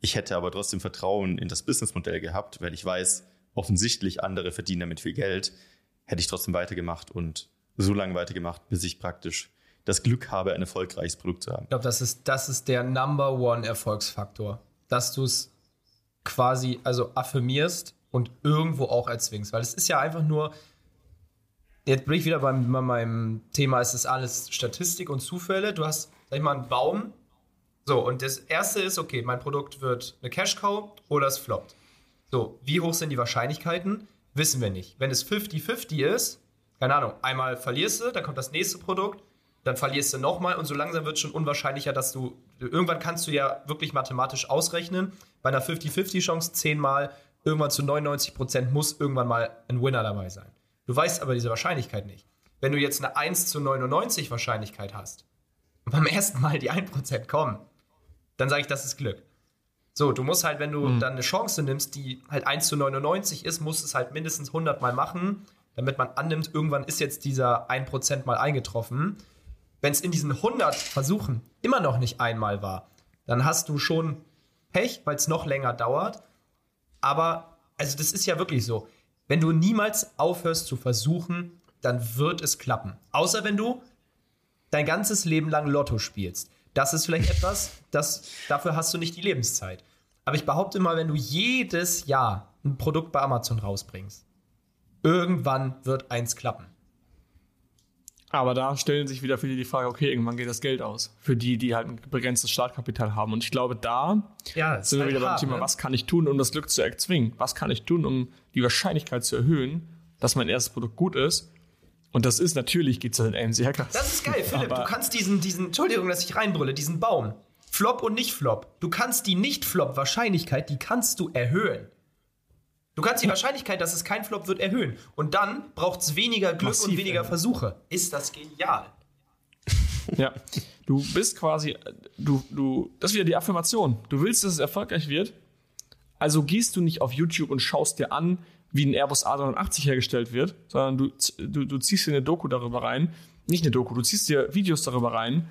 ich hätte aber trotzdem Vertrauen in das Businessmodell gehabt, weil ich weiß, offensichtlich andere verdienen damit viel Geld, hätte ich trotzdem weitergemacht und so lange weitergemacht, bis ich praktisch das Glück habe, ein erfolgreiches Produkt zu haben. Ich glaube, das ist, das ist der Number One Erfolgsfaktor, dass du es quasi also affirmierst und irgendwo auch erzwingst, weil es ist ja einfach nur, jetzt bin ich wieder bei meinem Thema, es ist alles Statistik und Zufälle. Du hast, sag ich mal, einen Baum. So, und das erste ist, okay, mein Produkt wird eine Cash Cow oder es floppt. So, wie hoch sind die Wahrscheinlichkeiten? Wissen wir nicht. Wenn es 50-50 ist, keine Ahnung, einmal verlierst du, dann kommt das nächste Produkt, dann verlierst du nochmal und so langsam wird es schon unwahrscheinlicher, dass du, irgendwann kannst du ja wirklich mathematisch ausrechnen, bei einer 50-50-Chance zehnmal, irgendwann zu 99% muss irgendwann mal ein Winner dabei sein. Du weißt aber diese Wahrscheinlichkeit nicht. Wenn du jetzt eine 1 zu 99 Wahrscheinlichkeit hast und beim ersten Mal die 1% kommen, dann sage ich, das ist Glück. So, du musst halt, wenn du mhm. dann eine Chance nimmst, die halt 1 zu 99 ist, musst du es halt mindestens 100 Mal machen, damit man annimmt, irgendwann ist jetzt dieser 1% mal eingetroffen. Wenn es in diesen 100 Versuchen immer noch nicht einmal war, dann hast du schon Pech, weil es noch länger dauert. Aber, also das ist ja wirklich so. Wenn du niemals aufhörst zu versuchen, dann wird es klappen. Außer wenn du dein ganzes Leben lang Lotto spielst. Das ist vielleicht etwas, das, dafür hast du nicht die Lebenszeit. Aber ich behaupte mal, wenn du jedes Jahr ein Produkt bei Amazon rausbringst, irgendwann wird eins klappen. Aber da stellen sich wieder viele die Frage, okay, irgendwann geht das Geld aus. Für die, die halt ein begrenztes Startkapital haben. Und ich glaube, da ja, sind wir halt wieder hart, beim Thema, ne? was kann ich tun, um das Glück zu erzwingen? Was kann ich tun, um die Wahrscheinlichkeit zu erhöhen, dass mein erstes Produkt gut ist? Und das ist natürlich, geht es in AMC Hackers. Das ist geil, Philipp. du kannst diesen, diesen, Entschuldigung, dass ich reinbrülle, diesen Baum. Flop und nicht Flop. Du kannst die Nicht-Flop-Wahrscheinlichkeit, die kannst du erhöhen. Du kannst die Wahrscheinlichkeit, dass es kein Flop wird, erhöhen. Und dann braucht es weniger Glück Massiv und weniger erhöhen. Versuche. Ist das genial? Ja, du bist quasi, du, du, das ist wieder die Affirmation. Du willst, dass es erfolgreich wird. Also gehst du nicht auf YouTube und schaust dir an, wie ein Airbus A380 hergestellt wird, sondern du, du, du ziehst dir eine Doku darüber rein. Nicht eine Doku, du ziehst dir Videos darüber rein,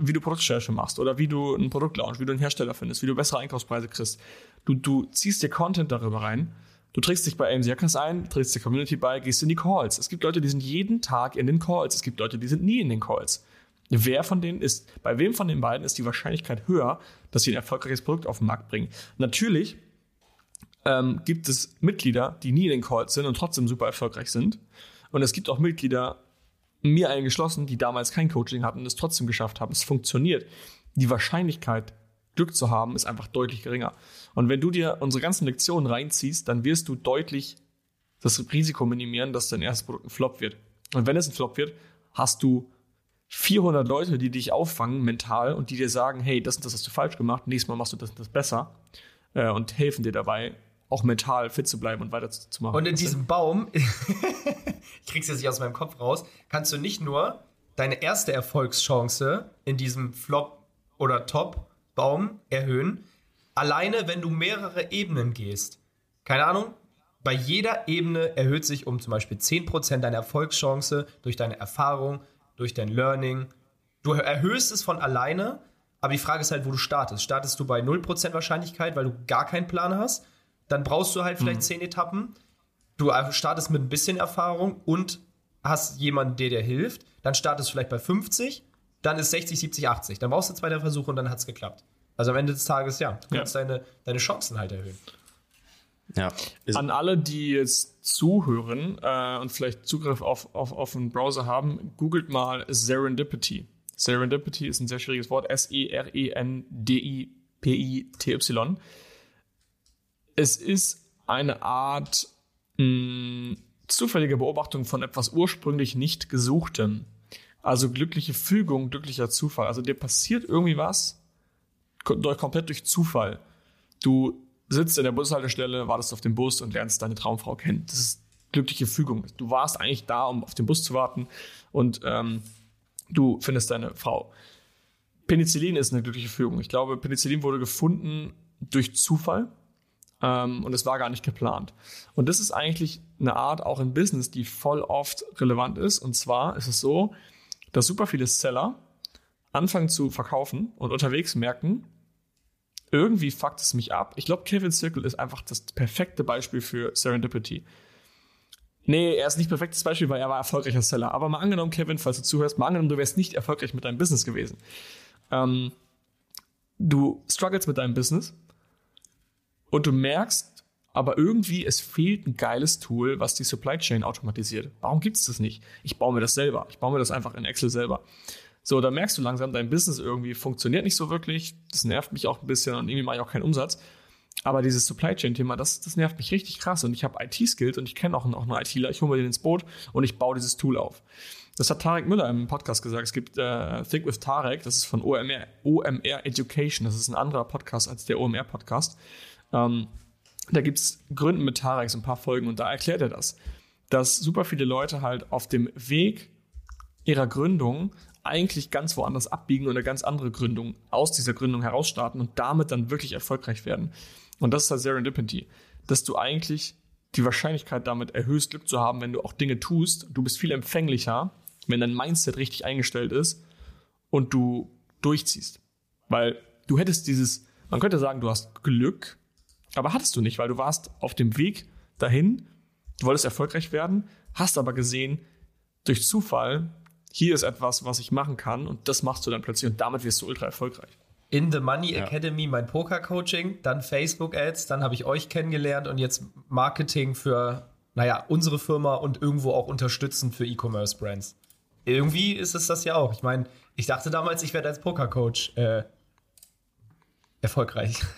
wie du Produktrecherche machst oder wie du ein Produkt launchst, wie du einen Hersteller findest, wie du bessere Einkaufspreise kriegst. Du, du ziehst dir Content darüber rein Du trägst dich bei AMC Hackers ein, trägst der Community bei, gehst in die Calls. Es gibt Leute, die sind jeden Tag in den Calls. Es gibt Leute, die sind nie in den Calls. Wer von denen ist, bei wem von den beiden ist die Wahrscheinlichkeit höher, dass sie ein erfolgreiches Produkt auf den Markt bringen? Natürlich ähm, gibt es Mitglieder, die nie in den Calls sind und trotzdem super erfolgreich sind. Und es gibt auch Mitglieder, mir eingeschlossen, die damals kein Coaching hatten und es trotzdem geschafft haben. Es funktioniert. Die Wahrscheinlichkeit, Glück zu haben, ist einfach deutlich geringer. Und wenn du dir unsere ganzen Lektionen reinziehst, dann wirst du deutlich das Risiko minimieren, dass dein erstes Produkt ein Flop wird. Und wenn es ein Flop wird, hast du 400 Leute, die dich auffangen mental und die dir sagen, hey, das und das hast du falsch gemacht, nächstes Mal machst du das und das besser äh, und helfen dir dabei, auch mental fit zu bleiben und weiterzumachen. Und in diesem Baum, ich krieg's jetzt nicht aus meinem Kopf raus, kannst du nicht nur deine erste Erfolgschance in diesem Flop oder Top-Baum erhöhen, Alleine, wenn du mehrere Ebenen gehst. Keine Ahnung, bei jeder Ebene erhöht sich um zum Beispiel 10% deine Erfolgschance durch deine Erfahrung, durch dein Learning. Du erhöhst es von alleine, aber die Frage ist halt, wo du startest. Startest du bei 0% Wahrscheinlichkeit, weil du gar keinen Plan hast? Dann brauchst du halt vielleicht mhm. 10 Etappen. Du startest mit ein bisschen Erfahrung und hast jemanden, der dir hilft. Dann startest du vielleicht bei 50, dann ist 60, 70, 80. Dann brauchst du zwei Versuche und dann hat es geklappt. Also am Ende des Tages, ja, du kannst ja. deine, deine Chancen halt erhöhen. Ja. An alle, die jetzt zuhören äh, und vielleicht Zugriff auf, auf, auf einen Browser haben, googelt mal Serendipity. Serendipity ist ein sehr schwieriges Wort. S-E-R-E-N-D-I-P-I-T-Y. Es ist eine Art mh, zufällige Beobachtung von etwas ursprünglich nicht Gesuchtem. Also glückliche Fügung, glücklicher Zufall. Also dir passiert irgendwie was komplett durch Zufall. Du sitzt in der Bushaltestelle, wartest auf den Bus und lernst deine Traumfrau kennen. Das ist glückliche Fügung. Du warst eigentlich da, um auf den Bus zu warten und ähm, du findest deine Frau. Penicillin ist eine glückliche Fügung. Ich glaube, Penicillin wurde gefunden durch Zufall und es war gar nicht geplant. Und das ist eigentlich eine Art auch im Business, die voll oft relevant ist. Und zwar ist es so, dass super viele Seller anfangen zu verkaufen und unterwegs merken, irgendwie fuckt es mich ab. Ich glaube, Kevin Circle ist einfach das perfekte Beispiel für Serendipity. Nee, er ist nicht perfektes Beispiel, weil er war erfolgreicher Seller. Aber mal angenommen, Kevin, falls du zuhörst, mal angenommen, du wärst nicht erfolgreich mit deinem Business gewesen. Ähm, du struggles mit deinem Business und du merkst, aber irgendwie es fehlt ein geiles Tool, was die Supply Chain automatisiert. Warum gibt es das nicht? Ich baue mir das selber. Ich baue mir das einfach in Excel selber. So, da merkst du langsam, dein Business irgendwie funktioniert nicht so wirklich. Das nervt mich auch ein bisschen und irgendwie mache ich auch keinen Umsatz. Aber dieses Supply Chain Thema, das, das nervt mich richtig krass. Und ich habe IT-Skills und ich kenne auch, auch einen ITler. Ich hole mir den ins Boot und ich baue dieses Tool auf. Das hat Tarek Müller im Podcast gesagt. Es gibt äh, Think with Tarek, das ist von OMR, OMR Education. Das ist ein anderer Podcast als der OMR Podcast. Ähm, da gibt es Gründen mit Tarek, so ein paar Folgen, und da erklärt er das, dass super viele Leute halt auf dem Weg ihrer Gründung eigentlich ganz woanders abbiegen und eine ganz andere Gründung aus dieser Gründung heraus starten und damit dann wirklich erfolgreich werden. Und das ist halt Serendipity, dass du eigentlich die Wahrscheinlichkeit damit erhöhst, Glück zu haben, wenn du auch Dinge tust. Du bist viel empfänglicher, wenn dein Mindset richtig eingestellt ist und du durchziehst. Weil du hättest dieses, man könnte sagen, du hast Glück, aber hattest du nicht, weil du warst auf dem Weg dahin, du wolltest erfolgreich werden, hast aber gesehen, durch Zufall, hier ist etwas, was ich machen kann und das machst du dann plötzlich und damit wirst du ultra erfolgreich. In the Money ja. Academy mein Poker-Coaching, dann Facebook-Ads, dann habe ich euch kennengelernt und jetzt Marketing für, naja, unsere Firma und irgendwo auch unterstützend für E-Commerce-Brands. Irgendwie ist es das ja auch. Ich meine, ich dachte damals, ich werde als Poker-Coach äh, erfolgreich.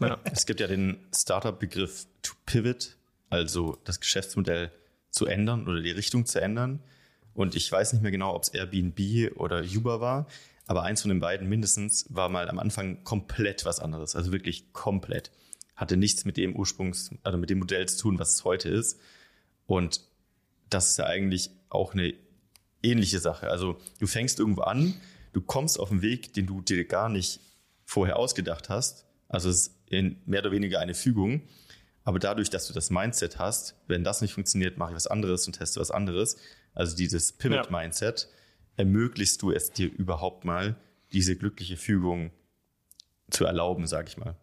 Ja. Es gibt ja den Startup-Begriff to pivot, also das Geschäftsmodell zu ändern oder die Richtung zu ändern. Und ich weiß nicht mehr genau, ob es Airbnb oder Uber war, aber eins von den beiden mindestens war mal am Anfang komplett was anderes, also wirklich komplett. Hatte nichts mit dem Ursprungs, also mit dem Modell zu tun, was es heute ist. Und das ist ja eigentlich auch eine ähnliche Sache. Also du fängst irgendwo an, du kommst auf einen Weg, den du dir gar nicht vorher ausgedacht hast. Also es ist in mehr oder weniger eine Fügung. Aber dadurch, dass du das Mindset hast, wenn das nicht funktioniert, mache ich was anderes und teste was anderes. Also dieses Pivot-Mindset, ermöglichst du es dir überhaupt mal, diese glückliche Fügung zu erlauben, sage ich mal.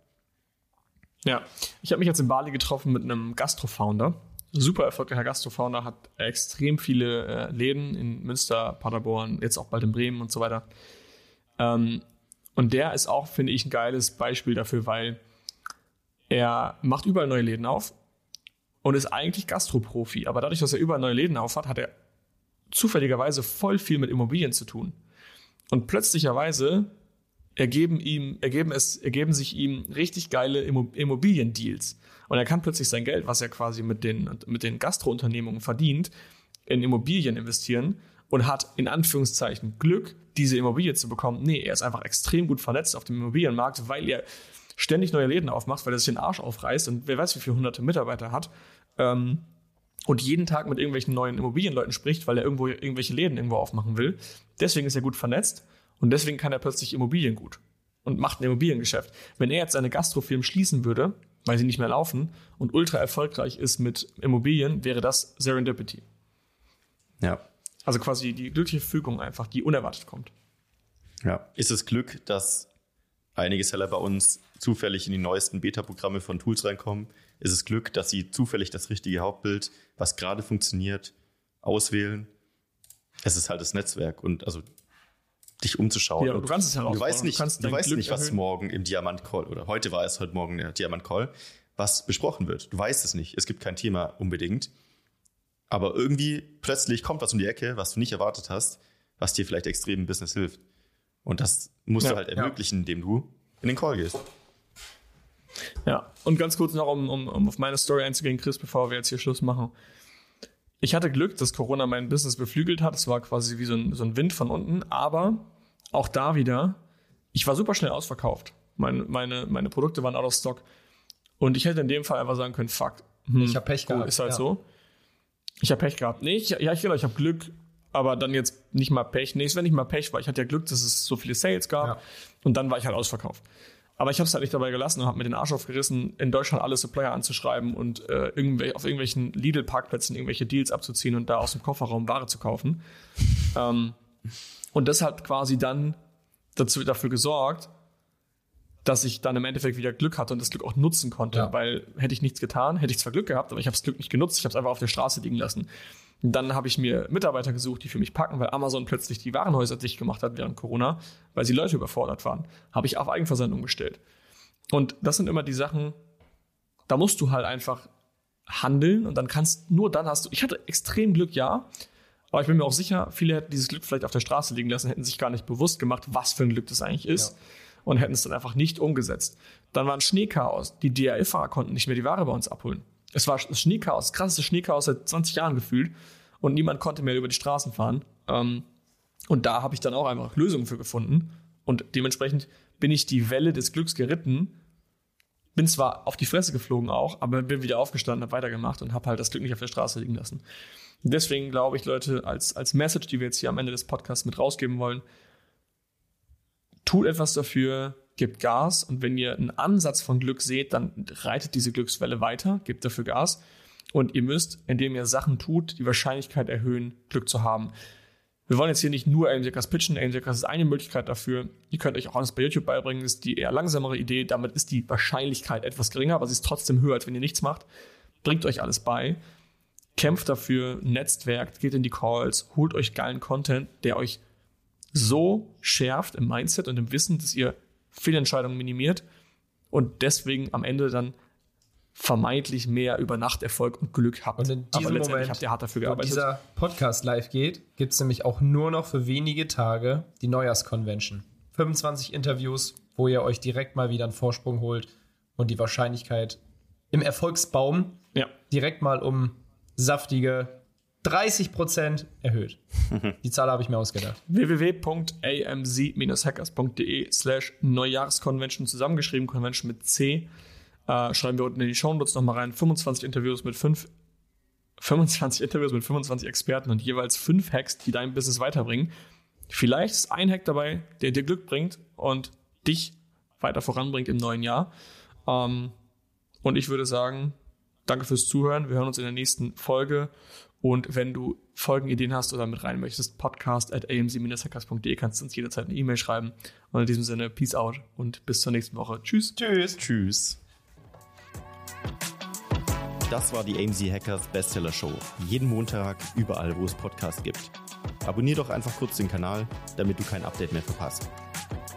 Ja, ich habe mich jetzt in Bali getroffen mit einem Gastro-Founder. Super erfolgreicher Gastro-Founder, hat extrem viele äh, Läden in Münster, Paderborn, jetzt auch bald in Bremen und so weiter. Ähm, und der ist auch, finde ich, ein geiles Beispiel dafür, weil er macht überall neue Läden auf und ist eigentlich Gastroprofi. Aber dadurch, dass er überall neue Läden auf hat, hat er zufälligerweise voll viel mit Immobilien zu tun. Und plötzlicherweise ergeben ihm, ergeben es, ergeben sich ihm richtig geile Immobiliendeals. Und er kann plötzlich sein Geld, was er quasi mit den, mit den Gastrounternehmungen verdient, in Immobilien investieren und hat in Anführungszeichen Glück, diese Immobilie zu bekommen. Nee, er ist einfach extrem gut vernetzt auf dem Immobilienmarkt, weil er ständig neue Läden aufmacht, weil er sich den Arsch aufreißt und wer weiß, wie viele hunderte Mitarbeiter hat. Ähm, und jeden Tag mit irgendwelchen neuen Immobilienleuten spricht, weil er irgendwo irgendwelche Läden irgendwo aufmachen will. Deswegen ist er gut vernetzt und deswegen kann er plötzlich Immobilien gut und macht ein Immobiliengeschäft. Wenn er jetzt seine Gastrofirmen schließen würde, weil sie nicht mehr laufen und ultra erfolgreich ist mit Immobilien, wäre das Serendipity. Ja, also quasi die glückliche Fügung einfach, die unerwartet kommt. Ja. Ist es Glück, dass einige Seller bei uns zufällig in die neuesten Beta-Programme von Tools reinkommen? Ist es Glück, dass sie zufällig das richtige Hauptbild, was gerade funktioniert, auswählen? Es ist halt das Netzwerk und also dich umzuschauen. Ja, du kannst es Du weißt nicht, du, du weißt nicht was morgen im Diamant Call oder heute war es heute Morgen der Diamant Call. was besprochen wird. Du weißt es nicht. Es gibt kein Thema unbedingt. Aber irgendwie plötzlich kommt was um die Ecke, was du nicht erwartet hast, was dir vielleicht extrem im Business hilft. Und das musst ja, du halt ermöglichen, ja. indem du in den Call gehst. Ja, und ganz kurz noch, um, um, um auf meine Story einzugehen, Chris, bevor wir jetzt hier Schluss machen. Ich hatte Glück, dass Corona mein Business beflügelt hat. Es war quasi wie so ein, so ein Wind von unten. Aber auch da wieder, ich war super schnell ausverkauft. Meine, meine, meine Produkte waren out of stock. Und ich hätte in dem Fall einfach sagen können, fuck. Hm, ich habe Pech gehabt. Ist halt ja. so. Ich habe Pech gehabt. Nee, ich, ja, ich, genau, ich habe Glück, aber dann jetzt nicht mal Pech. Nee, es wäre nicht mal Pech, weil ich hatte ja Glück, dass es so viele Sales gab. Ja. Und dann war ich halt ausverkauft. Aber ich habe es halt nicht dabei gelassen und habe mir den Arsch aufgerissen, in Deutschland alle Supplier anzuschreiben und äh, irgendwel auf irgendwelchen Lidl-Parkplätzen irgendwelche Deals abzuziehen und da aus dem Kofferraum Ware zu kaufen. ähm, und das hat quasi dann dazu, dafür gesorgt, dass ich dann im Endeffekt wieder Glück hatte und das Glück auch nutzen konnte. Ja. Weil hätte ich nichts getan, hätte ich zwar Glück gehabt, aber ich habe das Glück nicht genutzt. Ich habe es einfach auf der Straße liegen lassen. Dann habe ich mir Mitarbeiter gesucht, die für mich packen, weil Amazon plötzlich die Warenhäuser dicht gemacht hat während Corona, weil sie Leute überfordert waren. Habe ich auf Eigenversendung gestellt. Und das sind immer die Sachen, da musst du halt einfach handeln und dann kannst, nur dann hast du, ich hatte extrem Glück, ja, aber ich bin mir auch sicher, viele hätten dieses Glück vielleicht auf der Straße liegen lassen, hätten sich gar nicht bewusst gemacht, was für ein Glück das eigentlich ist ja. Und hätten es dann einfach nicht umgesetzt. Dann war ein Schneechaos. Die DRL-Fahrer konnten nicht mehr die Ware bei uns abholen. Es war das Schneechaos, das krasseste Schneechaos seit 20 Jahren gefühlt und niemand konnte mehr über die Straßen fahren. Ähm, und da habe ich dann auch einfach Lösungen für gefunden und dementsprechend bin ich die Welle des Glücks geritten. Bin zwar auf die Fresse geflogen auch, aber bin wieder aufgestanden, habe weitergemacht und habe halt das Glück nicht auf der Straße liegen lassen. Deswegen glaube ich, Leute, als, als Message, die wir jetzt hier am Ende des Podcasts mit rausgeben wollen, tut etwas dafür, gebt Gas und wenn ihr einen Ansatz von Glück seht, dann reitet diese Glückswelle weiter, gebt dafür Gas und ihr müsst, indem ihr Sachen tut, die Wahrscheinlichkeit erhöhen, Glück zu haben. Wir wollen jetzt hier nicht nur AIM-Seekers pitchen. AIM-Seekers ist eine Möglichkeit dafür. Ihr könnt euch auch alles bei YouTube beibringen. Das ist die eher langsamere Idee. Damit ist die Wahrscheinlichkeit etwas geringer, aber sie ist trotzdem höher, als wenn ihr nichts macht. Bringt euch alles bei. Kämpft dafür, netzwerkt, geht in die Calls, holt euch geilen Content, der euch so schärft im Mindset und im Wissen, dass ihr Fehlentscheidungen minimiert und deswegen am Ende dann vermeintlich mehr Übernachterfolg und Glück habt. Und in diesem Aber Moment, habt ihr hart dafür gearbeitet. wo dieser Podcast live geht, gibt es nämlich auch nur noch für wenige Tage die Neujahrskonvention. 25 Interviews, wo ihr euch direkt mal wieder einen Vorsprung holt und die Wahrscheinlichkeit im Erfolgsbaum ja. direkt mal um saftige 30% erhöht. Die Zahl habe ich mir ausgedacht. www.amz-hackers.de slash Neujahrskonvention zusammengeschrieben, Convention mit C. Äh, schreiben wir unten in die Show Notes nochmal rein. 25 Interviews mit 5 25 Interviews mit 25 Experten und jeweils 5 Hacks, die dein Business weiterbringen. Vielleicht ist ein Hack dabei, der dir Glück bringt und dich weiter voranbringt im neuen Jahr. Ähm, und ich würde sagen, danke fürs Zuhören. Wir hören uns in der nächsten Folge. Und wenn du Folgenideen hast oder mit rein möchtest, podcast at amc-hackers.de kannst du uns jederzeit eine E-Mail schreiben. Und in diesem Sinne, peace out und bis zur nächsten Woche. Tschüss. Tschüss. Tschüss. Das war die AMZ Hackers Bestseller Show. Jeden Montag, überall, wo es Podcasts gibt. Abonnier doch einfach kurz den Kanal, damit du kein Update mehr verpasst.